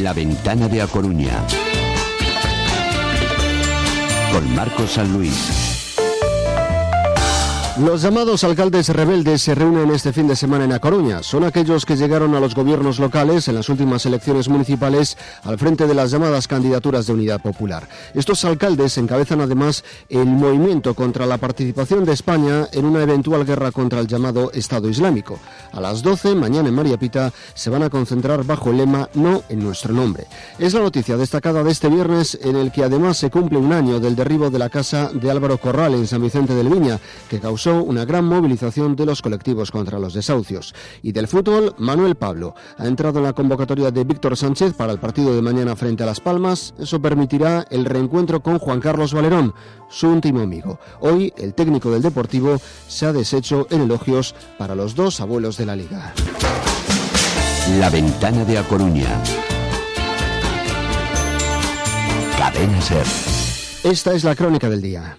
La ventana de A Coruña. Con Marcos San Luis. Los llamados alcaldes rebeldes se reúnen este fin de semana en A Coruña. Son aquellos que llegaron a los gobiernos locales en las últimas elecciones municipales al frente de las llamadas candidaturas de unidad popular. Estos alcaldes encabezan además el movimiento contra la participación de España en una eventual guerra contra el llamado Estado Islámico. A las 12, mañana en María Pita, se van a concentrar bajo el lema No en nuestro nombre. Es la noticia destacada de este viernes en el que además se cumple un año del derribo de la casa de Álvaro Corral en San Vicente del Viña, que causó una gran movilización de los colectivos contra los desahucios. Y del fútbol, Manuel Pablo ha entrado en la convocatoria de Víctor Sánchez para el partido de mañana frente a Las Palmas. Eso permitirá el reencuentro con Juan Carlos Valerón, su último amigo. Hoy, el técnico del Deportivo se ha deshecho en elogios para los dos abuelos de la liga. La ventana de A Coruña. Cadena Ser. Esta es la crónica del día.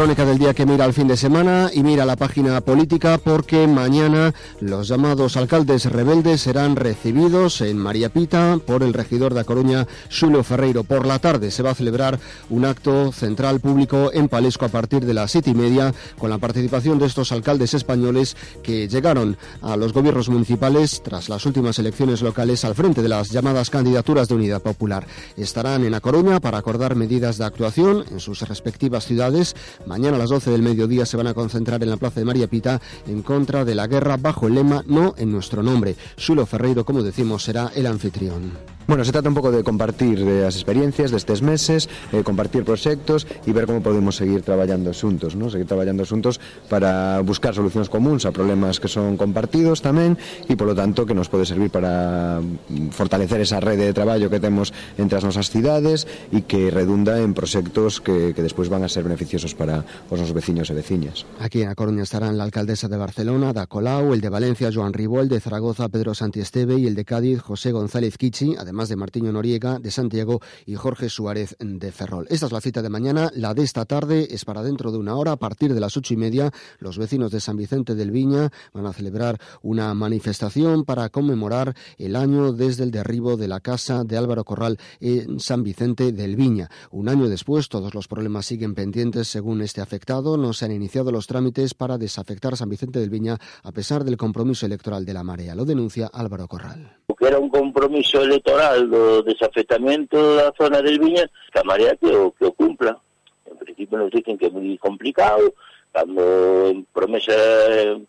Crónica del día que mira al fin de semana y mira la página política porque mañana los llamados alcaldes rebeldes serán recibidos en María Pita por el regidor de A Coruña, Xulio Ferreiro. Por la tarde se va a celebrar un acto central público en Palesco a partir de las siete y media con la participación de estos alcaldes españoles que llegaron a los gobiernos municipales tras las últimas elecciones locales al frente de las llamadas candidaturas de unidad popular. Estarán en A Coruña para acordar medidas de actuación en sus respectivas ciudades Mañana a las 12 del mediodía se van a concentrar en la plaza de María Pita en contra de la guerra bajo el lema No en nuestro nombre. Sulo Ferreiro, como decimos, será el anfitrión. Bueno, se trata un pouco de compartir as experiencias destes meses, eh, compartir proxectos e ver como podemos seguir traballando xuntos, ¿no? seguir traballando xuntos para buscar solucións comuns a problemas que son compartidos tamén e polo tanto que nos pode servir para fortalecer esa rede de traballo que temos entre as nosas cidades e que redunda en proxectos que, que despois van a ser beneficiosos para os nosos veciños e veciñas. Aquí en A Coruña estarán la alcaldesa de Barcelona, da Colau, el de Valencia, Joan Ribó, el de Zaragoza, Pedro Santiesteve y el de Cádiz, José González Kichi, de Martiño Noriega, de Santiago y Jorge Suárez de Ferrol. Esta es la cita de mañana, la de esta tarde es para dentro de una hora, a partir de las ocho y media, los vecinos de San Vicente del Viña van a celebrar una manifestación para conmemorar el año desde el derribo de la casa de Álvaro Corral en San Vicente del Viña. Un año después, todos los problemas siguen pendientes según este afectado. No se han iniciado los trámites para desafectar San Vicente del Viña a pesar del compromiso electoral de la marea. Lo denuncia Álvaro Corral. Era un compromiso electoral temporal do desafetamento da zona del Viña, que a marea que o, que o cumpla. En principio nos dicen que é moi complicado, cando en promesa,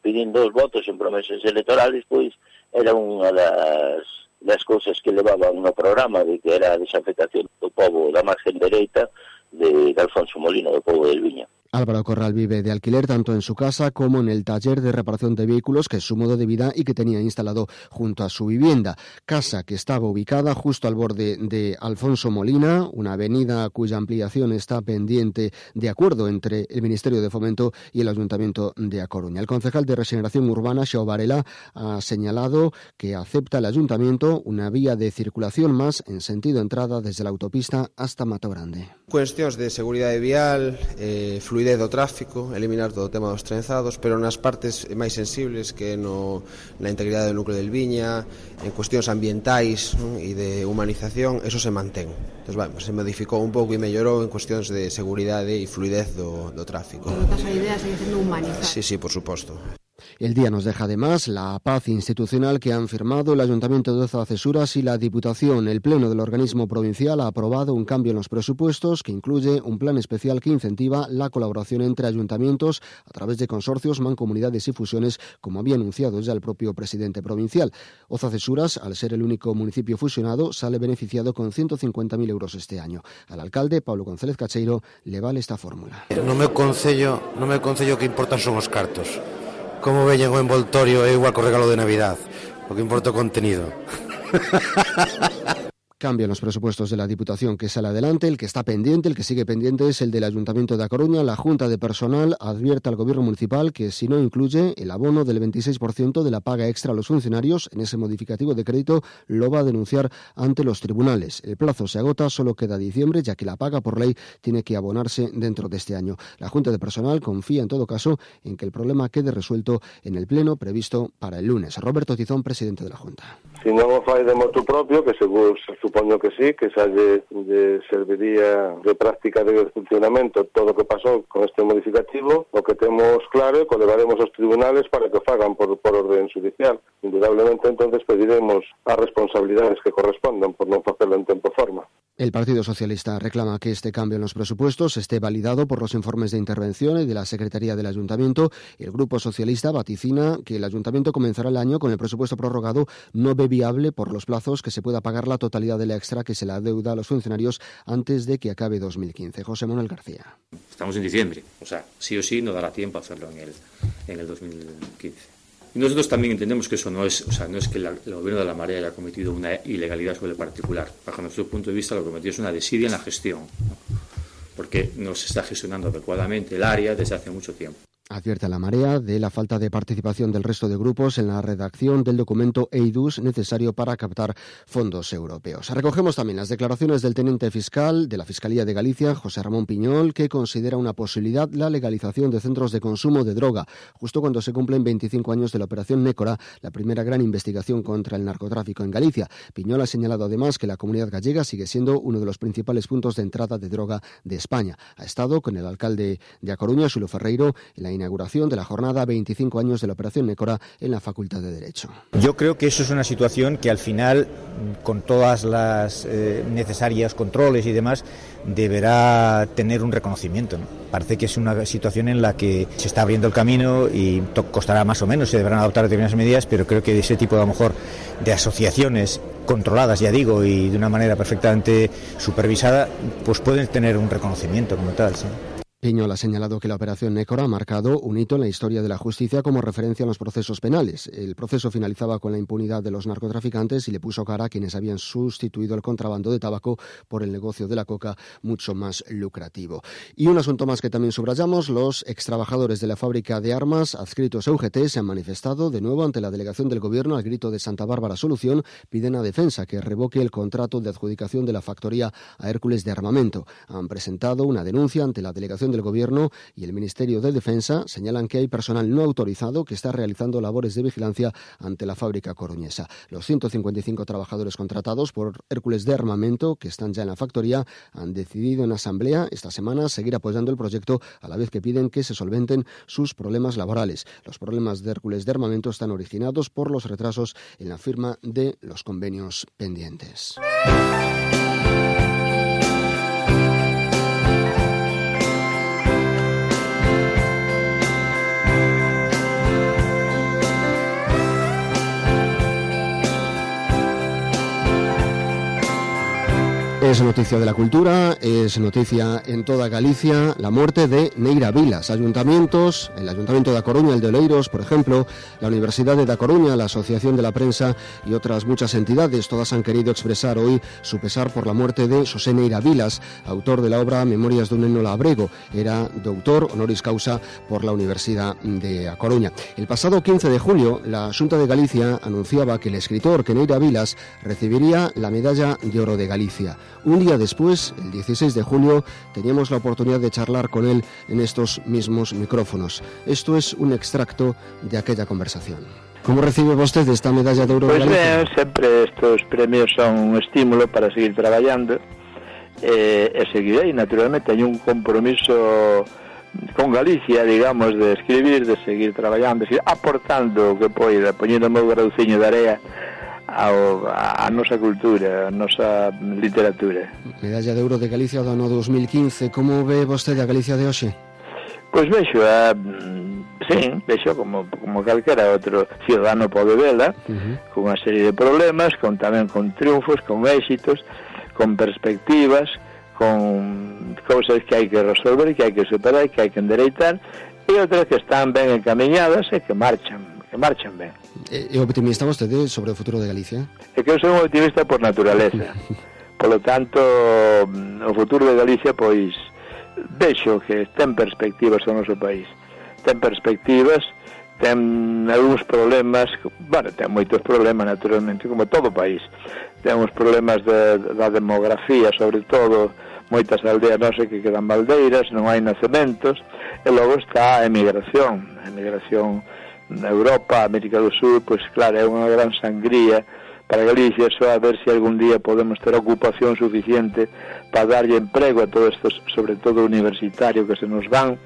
pedindo os votos en promesas electorales, pois era unha das, das cousas que levaban no programa de que era a desafectación do povo da margen dereita de, de Alfonso Molina, do povo del Viña. Álvaro Corral vive de alquiler tanto en su casa como en el taller de reparación de vehículos, que es su modo de vida y que tenía instalado junto a su vivienda. Casa que estaba ubicada justo al borde de Alfonso Molina, una avenida cuya ampliación está pendiente de acuerdo entre el Ministerio de Fomento y el Ayuntamiento de A Coruña. El concejal de Regeneración Urbana, Xeo Varela, ha señalado que acepta el Ayuntamiento una vía de circulación más en sentido entrada desde la autopista hasta Mato Grande. Cuestións de seguridade vial, eh, fluidez fluidez do tráfico, eliminar todo o tema dos trenzados, pero nas partes máis sensibles que no, na integridade do núcleo del Viña, en cuestións ambientais non? e de humanización, eso se mantén. Entón, bueno, se modificou un pouco e mellorou en cuestións de seguridade e fluidez do, do tráfico. Pero a idea sigue sendo humanizar. Sí, sí, por suposto. El día nos deja además la paz institucional que han firmado el Ayuntamiento de Cesuras y la Diputación. El Pleno del organismo provincial ha aprobado un cambio en los presupuestos que incluye un plan especial que incentiva la colaboración entre ayuntamientos a través de consorcios, mancomunidades y fusiones, como había anunciado ya el propio presidente provincial. Cesuras, al ser el único municipio fusionado, sale beneficiado con 150.000 euros este año. Al alcalde, Pablo González Cacheiro, le vale esta fórmula. No me concello, no me que importan son os cartos. Como veñen o envoltorio é igual co regalo de Navidad. O que importa o contenido. Cambian los presupuestos de la Diputación que sale adelante. El que está pendiente, el que sigue pendiente es el del Ayuntamiento de A Coruña. La Junta de Personal advierte al Gobierno Municipal que si no incluye el abono del 26% de la paga extra a los funcionarios en ese modificativo de crédito, lo va a denunciar ante los tribunales. El plazo se agota, solo queda diciembre, ya que la paga por ley tiene que abonarse dentro de este año. La Junta de Personal confía en todo caso en que el problema quede resuelto en el pleno previsto para el lunes. Roberto Tizón, presidente de la Junta. Si non o fai de motu propio, que seguro supoño que sí, que xa lle, lle serviría de práctica de funcionamento todo o que pasou con este modificativo, o que temos claro é que o levaremos aos tribunales para que fagan por, por orden judicial. Indudablemente, entonces pediremos as responsabilidades que correspondan por non facelo en tempo forma. El Partido Socialista reclama que este cambio en los presupuestos esté validado por los informes de intervención y de la Secretaría del Ayuntamiento. El Grupo Socialista vaticina que el Ayuntamiento comenzará el año con el presupuesto prorrogado no ve viable por los plazos que se pueda pagar la totalidad de la extra que se la deuda a los funcionarios antes de que acabe 2015. José Manuel García. Estamos en diciembre, o sea, sí o sí no dará tiempo a hacerlo en el, en el 2015. Y nosotros también entendemos que eso no es, o sea, no es que el gobierno de la marea haya cometido una ilegalidad sobre el particular. Bajo nuestro punto de vista, lo que cometió es una desidia en la gestión, porque no se está gestionando adecuadamente el área desde hace mucho tiempo. Advierte a la marea de la falta de participación del resto de grupos en la redacción del documento EIDUS necesario para captar fondos europeos. Recogemos también las declaraciones del teniente fiscal de la Fiscalía de Galicia, José Ramón Piñol, que considera una posibilidad la legalización de centros de consumo de droga, justo cuando se cumplen 25 años de la operación Nécora, la primera gran investigación contra el narcotráfico en Galicia. Piñol ha señalado además que la comunidad gallega sigue siendo uno de los principales puntos de entrada de droga de España. Ha estado con el alcalde de A Coruña, Sulo Ferreiro, en la inauguración de la jornada 25 años de la Operación Nécora en la Facultad de Derecho. Yo creo que eso es una situación que al final, con todas las eh, necesarias controles y demás, deberá tener un reconocimiento. ¿no? Parece que es una situación en la que se está abriendo el camino y costará más o menos, se deberán adoptar determinadas medidas, pero creo que ese tipo a lo mejor de asociaciones controladas, ya digo, y de una manera perfectamente supervisada, pues pueden tener un reconocimiento como tal. Piñol ha señalado que la operación Nécora ha marcado un hito en la historia de la justicia como referencia en los procesos penales. El proceso finalizaba con la impunidad de los narcotraficantes y le puso cara a quienes habían sustituido el contrabando de tabaco por el negocio de la coca mucho más lucrativo. Y un asunto más que también subrayamos, los extrabajadores de la fábrica de armas adscritos a UGT se han manifestado de nuevo ante la delegación del gobierno al grito de Santa Bárbara Solución, piden a Defensa que revoque el contrato de adjudicación de la factoría a Hércules de armamento. Han presentado una denuncia ante la delegación del Gobierno y el Ministerio de Defensa señalan que hay personal no autorizado que está realizando labores de vigilancia ante la fábrica coruñesa. Los 155 trabajadores contratados por Hércules de Armamento, que están ya en la factoría, han decidido en asamblea esta semana seguir apoyando el proyecto a la vez que piden que se solventen sus problemas laborales. Los problemas de Hércules de Armamento están originados por los retrasos en la firma de los convenios pendientes. Es noticia de la cultura, es noticia en toda Galicia la muerte de Neira Vilas. Ayuntamientos, el Ayuntamiento de A Coruña, el de Oleiros, por ejemplo, la Universidad de Da Coruña, la Asociación de la Prensa y otras muchas entidades, todas han querido expresar hoy su pesar por la muerte de José Neira Vilas, autor de la obra Memorias de un neno labrego. Era doctor honoris causa por la Universidad de A Coruña. El pasado 15 de julio, la Junta de Galicia anunciaba que el escritor que Neira Vilas recibiría la Medalla de Oro de Galicia. Un día después, el 16 de junio, teníamos la oportunidad de charlar con él en estos mismos micrófonos. Esto es un extracto de aquella conversación. ¿Cómo recibe usted esta medalla de oro? Pois pues ben, sempre estos premios son un estímulo para seguir traballando eh, e seguirei, naturalmente, hai un compromiso con Galicia, digamos, de escribir, de seguir traballando, de seguir aportando o que poida, poñendo o meu grauciño de area ao, a, a nosa cultura, a nosa literatura. Medalla de Euro de Galicia do ano 2015, como ve vostede a Galicia de hoxe? Pois vexo, a, sí, vexo como, como calquera outro cidadano pode vela, uh -huh. con unha serie de problemas, con tamén con triunfos, con éxitos, con perspectivas, con cousas que hai que resolver, que hai que superar, que hai que endereitar, e outras que están ben encaminhadas e que marchan, que marchan ben. É optimista vostede sobre o futuro de Galicia? É que eu sou un optimista por naturaleza. Polo tanto, mm, o futuro de Galicia, pois, vexo que ten perspectivas o noso país. Ten perspectivas, ten algúns problemas, bueno, ten moitos problemas naturalmente, como todo o país. Ten uns problemas de, da demografía, sobre todo, moitas aldeas non sei que quedan baldeiras, non hai nacementos, e logo está a emigración, a emigración Europa, América do Sur, pois claro, é unha gran sangría para Galicia, só a ver se algún día podemos ter ocupación suficiente para darlle emprego a todo isto, sobre todo universitario que se nos van,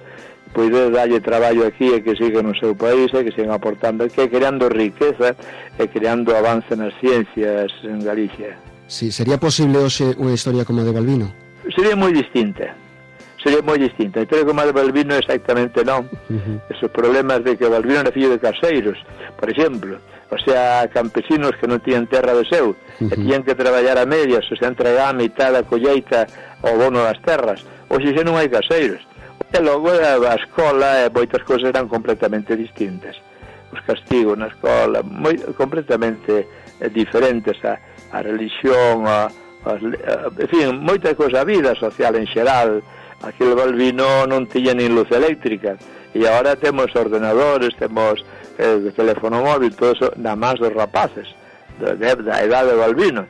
pois poder darlle traballo aquí e que siga no seu país e que sigan aportando, que creando riqueza e creando avance nas ciencias en Galicia. Sí, sería posible hoxe unha historia como a de Balbino? Sería moi distinta sería moi distinta. E creo que o de Balbino exactamente non. Uh -huh. Esos problemas de que Balbino era fillo de caseiros, por exemplo. O sea, campesinos que non tían terra do seu, uh -huh. e tían que traballar a medias, o sea, entregar a mitad da colleita ao bono das terras. Hoxe xa non hai caseiros. E logo eh, a escola e moitas cousas eran completamente distintas. Os castigos na escola, moi completamente eh, diferentes a, a religión, a, a, a, en fin, moita cousa, a vida social en xeral, aquel Balbino non tiña nin luz eléctrica e agora temos ordenadores, temos eh, teléfono móvil, todo eso na más dos rapaces da, da edade do Balbino.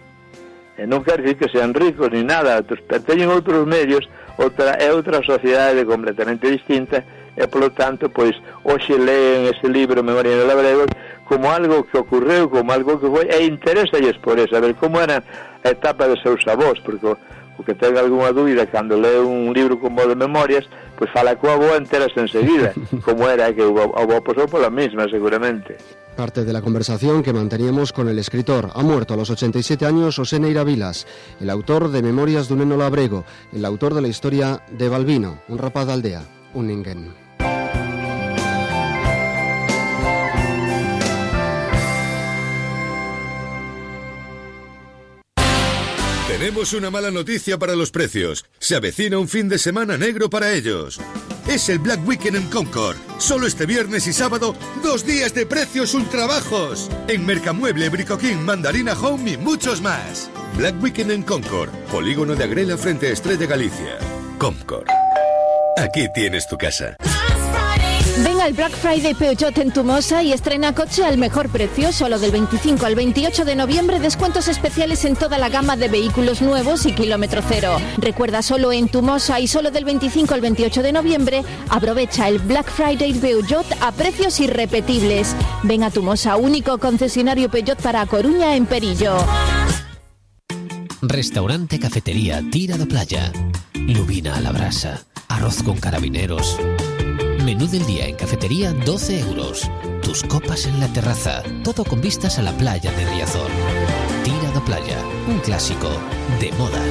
E non quer dicir que sean ricos ni nada, teñen outros medios, outra, é outra sociedade completamente distinta e polo tanto, pois, hoxe leen ese libro Memoria do Labrego como algo que ocorreu, como algo que foi, e interesa por eso, a ver como era a etapa de seus avós, porque o que ten algunha dúbida cando lee un libro como de memorias, pois fala coa boa enteras enseguida, como era que o, o bo pasou pola mesma, seguramente. Parte de la conversación que manteníamos con el escritor. Ha muerto a los 87 años José Neira Vilas, el autor de Memorias de un Eno Labrego, el autor de la historia de Balbino, un rapaz de aldea, un ningen. Tenemos una mala noticia para los precios. Se avecina un fin de semana negro para ellos. Es el Black Weekend en Concord. Solo este viernes y sábado, dos días de precios ultra bajos. En Mercamueble, Bricoquín, Mandarina Home y muchos más. Black Weekend en Concord. Polígono de Agrela frente a Estrella Galicia. Concord. Aquí tienes tu casa. El Black Friday Peugeot en Tumosa y estrena coche al mejor precio. Solo del 25 al 28 de noviembre, descuentos especiales en toda la gama de vehículos nuevos y kilómetro cero. Recuerda, solo en Tumosa y solo del 25 al 28 de noviembre, aprovecha el Black Friday Peugeot a precios irrepetibles. Ven a Tumosa, único concesionario Peugeot para Coruña en Perillo. Restaurante Cafetería Tira de Playa. Lubina a la brasa. Arroz con carabineros Menú del día en cafetería 12 euros. Tus copas en la terraza. Todo con vistas a la playa de Riazor. Tira de playa. Un clásico de moda.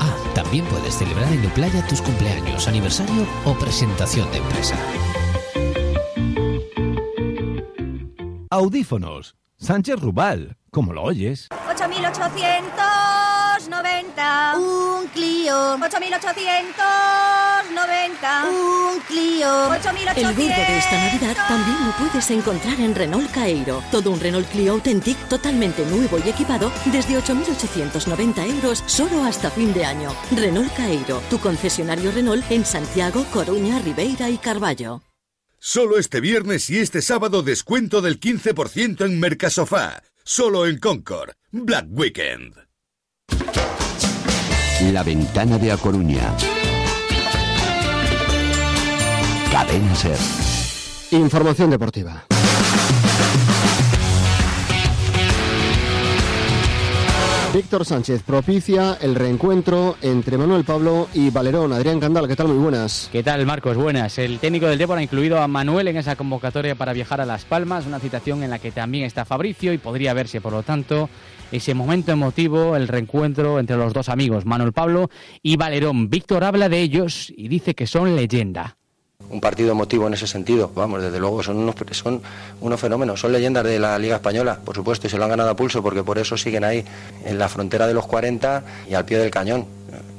Ah, también puedes celebrar en la playa tus cumpleaños, aniversario o presentación de empresa. Audífonos. Sánchez Rubal. ¿Cómo lo oyes? 8890. Un Clio. 8890. Un Clio. 8800. El gordo de esta Navidad también lo puedes encontrar en Renault Cairo. Todo un Renault Clio Authentic totalmente nuevo y equipado desde 8.890 euros solo hasta fin de año. Renault Cairo, tu concesionario Renault en Santiago, Coruña, Ribeira y Carballo. Solo este viernes y este sábado descuento del 15% en Mercasofá. Solo en Concord. Black Weekend. La ventana de A Coruña. Cadena Ser. Información deportiva. Víctor Sánchez propicia el reencuentro entre Manuel Pablo y Valerón. Adrián Candal, ¿qué tal? Muy buenas. ¿Qué tal, Marcos? Buenas. El técnico del Dépor ha incluido a Manuel en esa convocatoria para viajar a Las Palmas, una citación en la que también está Fabricio y podría verse, por lo tanto, ese momento emotivo, el reencuentro entre los dos amigos, Manuel Pablo y Valerón. Víctor habla de ellos y dice que son leyenda un partido emotivo en ese sentido. Vamos, desde luego son unos, son unos fenómenos, son leyendas de la Liga Española, por supuesto, y se lo han ganado a pulso porque por eso siguen ahí, en la frontera de los 40 y al pie del cañón.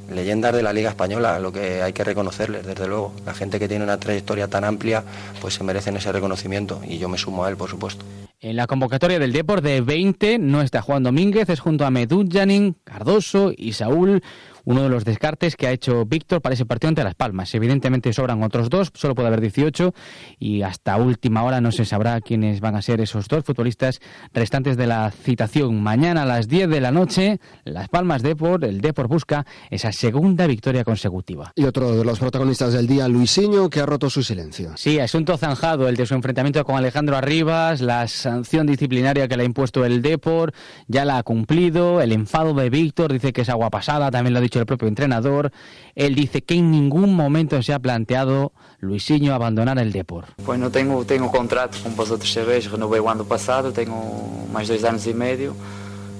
Leyendas de la Liga Española, lo que hay que reconocerles, desde luego. La gente que tiene una trayectoria tan amplia, pues se merecen ese reconocimiento y yo me sumo a él, por supuesto. En la convocatoria del Depor de 20 no está Juan Domínguez, es junto a Medújanin, Cardoso y Saúl uno de los descartes que ha hecho Víctor para ese partido ante Las Palmas. Evidentemente sobran otros dos, solo puede haber 18 y hasta última hora no se sabrá quiénes van a ser esos dos futbolistas restantes de la citación. Mañana a las 10 de la noche, Las Palmas Depor, el Depor busca esa segunda victoria consecutiva. Y otro de los protagonistas del día, Luisinho, que ha roto su silencio. Sí, asunto zanjado el de su enfrentamiento con Alejandro Arribas, la sanción disciplinaria que le ha impuesto el Depor, ya la ha cumplido, el enfado de Víctor dice que es agua pasada, también lo ha dicho el propio entrenador. Él dice que en ningún momento se ha planteado Luisinho abandonar el Depor. Pois não tenho, tenho contrato, como vosotros sabéis, renovei o ano passado, tenho mais dois anos e meio.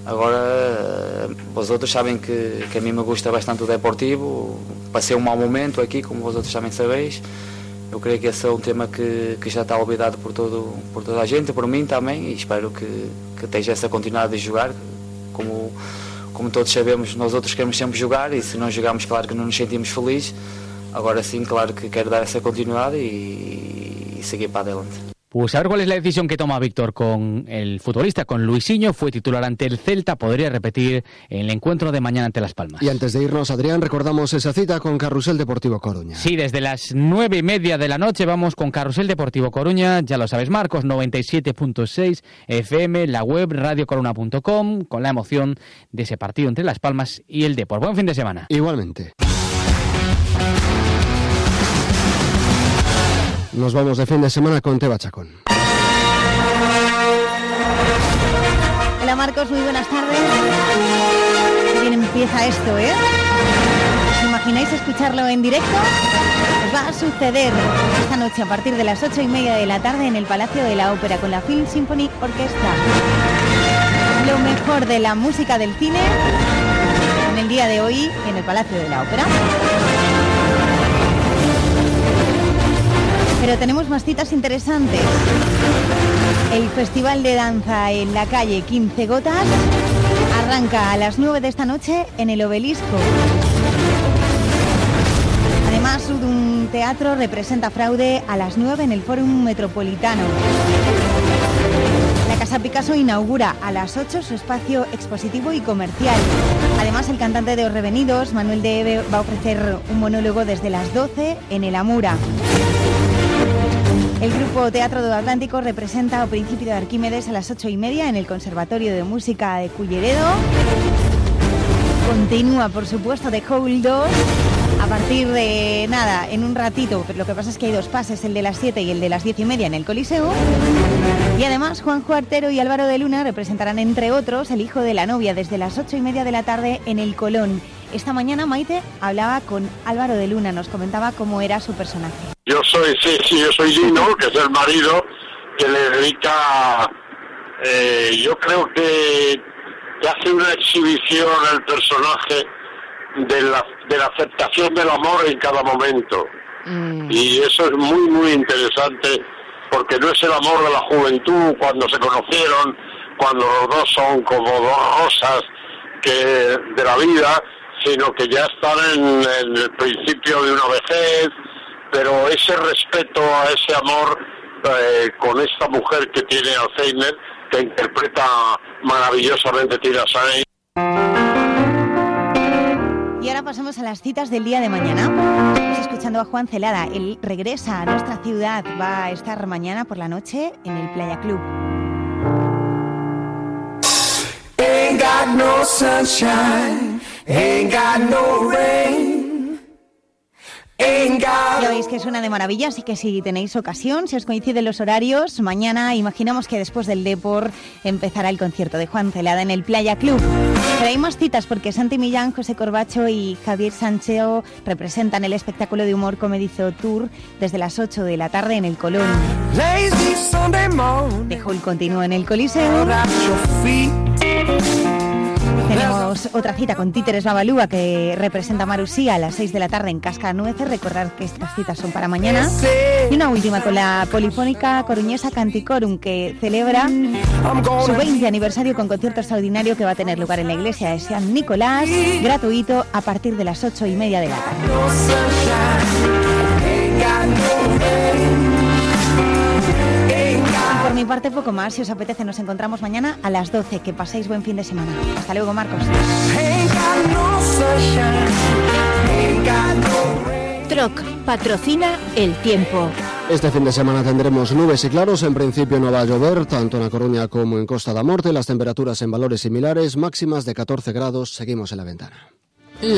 Agora, eh, vosotros sabem que, que a mim me gusta bastante o Deportivo, passei um mau momento aqui, como vosotros também sabéis. Eu creio que esse é um tema que, que já está olvidado por, todo, por toda a gente, por mim também, e espero que, que esteja essa continuidade de jogar, como como todos sabemos, nós outros queremos sempre jogar e se não jogarmos, claro que não nos sentimos felizes. Agora sim, claro que quero dar essa continuidade e, e seguir para adelante. Pues a ver cuál es la decisión que toma Víctor con el futbolista, con Luisinho, fue titular ante el Celta, podría repetir el encuentro de mañana ante Las Palmas. Y antes de irnos, Adrián, recordamos esa cita con Carrusel Deportivo Coruña. Sí, desde las nueve y media de la noche vamos con Carrusel Deportivo Coruña, ya lo sabes Marcos, 97.6 FM, la web radiocoruna.com, con la emoción de ese partido entre Las Palmas y el Depor. Buen fin de semana. Igualmente. Nos vamos de fin de semana con Teba Chacón. Hola Marcos, muy buenas tardes. Bien empieza esto, ¿eh? ¿Os imagináis escucharlo en directo? Os va a suceder esta noche a partir de las ocho y media de la tarde en el Palacio de la Ópera con la Film Symphony Orchestra. Lo mejor de la música del cine en el día de hoy en el Palacio de la Ópera. Pero tenemos más citas interesantes. El Festival de Danza en la calle 15 Gotas arranca a las 9 de esta noche en el Obelisco. Además, un teatro representa fraude a las 9 en el Fórum Metropolitano. La Casa Picasso inaugura a las 8 su espacio expositivo y comercial. Además, el cantante de Os Revenidos, Manuel de Eve, va a ofrecer un monólogo desde las 12 en el Amura. El grupo Teatro do Atlántico representa o Principio de Arquímedes a las ocho y media en el Conservatorio de Música de Culleredo. Continúa, por supuesto, de Howl 2 a partir de nada, en un ratito, pero lo que pasa es que hay dos pases, el de las 7 y el de las diez y media en el Coliseo. Y además, Juanjo Artero y Álvaro de Luna representarán, entre otros, el hijo de la novia desde las ocho y media de la tarde en el Colón. Esta mañana Maite hablaba con Álvaro de Luna, nos comentaba cómo era su personaje. Yo soy, sí, sí, yo soy Lino, que es el marido que le dedica, eh, yo creo que, que hace una exhibición al personaje de la, de la aceptación del amor en cada momento. Y eso es muy, muy interesante, porque no es el amor de la juventud cuando se conocieron, cuando los dos son como dos rosas que de la vida, sino que ya están en, en el principio de una vejez, pero ese respeto a ese amor eh, con esta mujer que tiene Alzheimer, que interpreta maravillosamente Tira Sainz. Y ahora pasamos a las citas del día de mañana. Estamos escuchando a Juan Celada. Él regresa a nuestra ciudad. Va a estar mañana por la noche en el Playa Club. Ain't got no sunshine, ain't got no rain, ain't got. Ya veis que suena de maravilla, así que si tenéis ocasión, si os coinciden los horarios, mañana imaginamos que después del Depor empezará el concierto de Juan Celada en el Playa Club. Pero hay más citas porque Santi Millán, José Corbacho y Javier Sancheo representan el espectáculo de humor Comedizo Tour desde las 8 de la tarde en el Colón. Dejo el continuo en el Coliseo. Tenemos otra cita con Títeres Babalúa que representa a Marusía a las 6 de la tarde en Casca Nueces. Recordad que estas citas son para mañana. Y una última con la polifónica coruñesa Canticorum que celebra su 20 aniversario con concierto extraordinario que va a tener lugar en la iglesia de San Nicolás, gratuito a partir de las 8 y media de la tarde. Mi parte poco más. Si os apetece, nos encontramos mañana a las 12. Que paséis buen fin de semana. Hasta luego, Marcos. Troc patrocina el tiempo. Este fin de semana tendremos nubes y claros. En principio no va a llover, tanto en La Coruña como en Costa da Morte. Las temperaturas en valores similares, máximas de 14 grados. Seguimos en la ventana. La